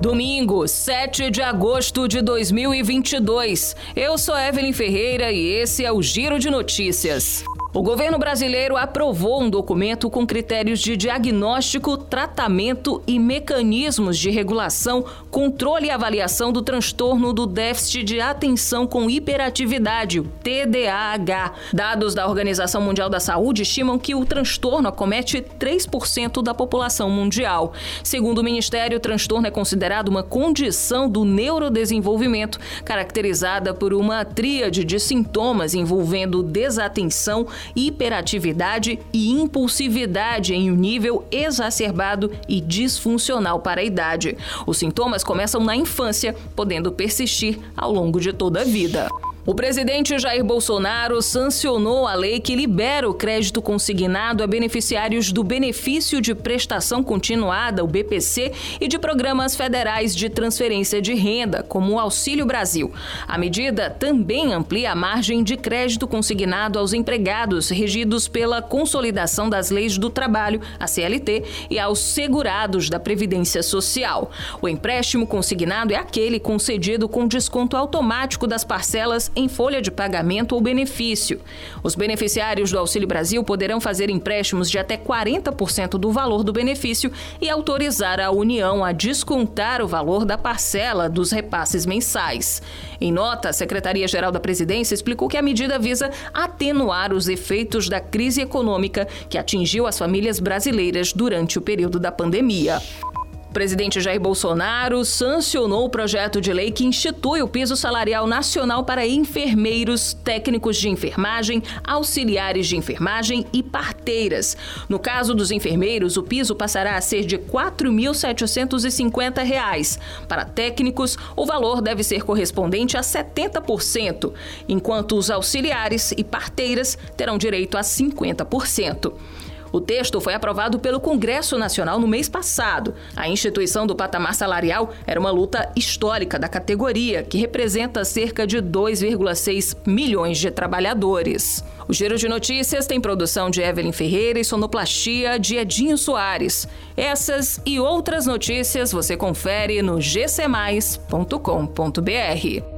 Domingo, 7 de agosto de 2022. Eu sou Evelyn Ferreira e esse é o Giro de Notícias. O governo brasileiro aprovou um documento com critérios de diagnóstico, tratamento e mecanismos de regulação, controle e avaliação do transtorno do déficit de atenção com hiperatividade, TDAH. Dados da Organização Mundial da Saúde estimam que o transtorno acomete 3% da população mundial. Segundo o Ministério, o transtorno é considerado uma condição do neurodesenvolvimento, caracterizada por uma tríade de sintomas envolvendo desatenção, hiperatividade e impulsividade em um nível exacerbado e disfuncional para a idade. Os sintomas começam na infância, podendo persistir ao longo de toda a vida. O presidente Jair Bolsonaro sancionou a lei que libera o crédito consignado a beneficiários do Benefício de Prestação Continuada, o BPC, e de programas federais de transferência de renda, como o Auxílio Brasil. A medida também amplia a margem de crédito consignado aos empregados regidos pela Consolidação das Leis do Trabalho, a CLT, e aos segurados da Previdência Social. O empréstimo consignado é aquele concedido com desconto automático das parcelas em folha de pagamento ou benefício. Os beneficiários do Auxílio Brasil poderão fazer empréstimos de até 40% do valor do benefício e autorizar a União a descontar o valor da parcela dos repasses mensais. Em nota, a Secretaria-Geral da Presidência explicou que a medida visa atenuar os efeitos da crise econômica que atingiu as famílias brasileiras durante o período da pandemia. O presidente Jair Bolsonaro sancionou o projeto de lei que institui o piso salarial nacional para enfermeiros, técnicos de enfermagem, auxiliares de enfermagem e parteiras. No caso dos enfermeiros, o piso passará a ser de R$ 4.750. Para técnicos, o valor deve ser correspondente a 70%, enquanto os auxiliares e parteiras terão direito a 50%. O texto foi aprovado pelo Congresso Nacional no mês passado. A instituição do patamar salarial era uma luta histórica da categoria, que representa cerca de 2,6 milhões de trabalhadores. O Giro de Notícias tem produção de Evelyn Ferreira e sonoplastia de Edinho Soares. Essas e outras notícias você confere no gcmais.com.br.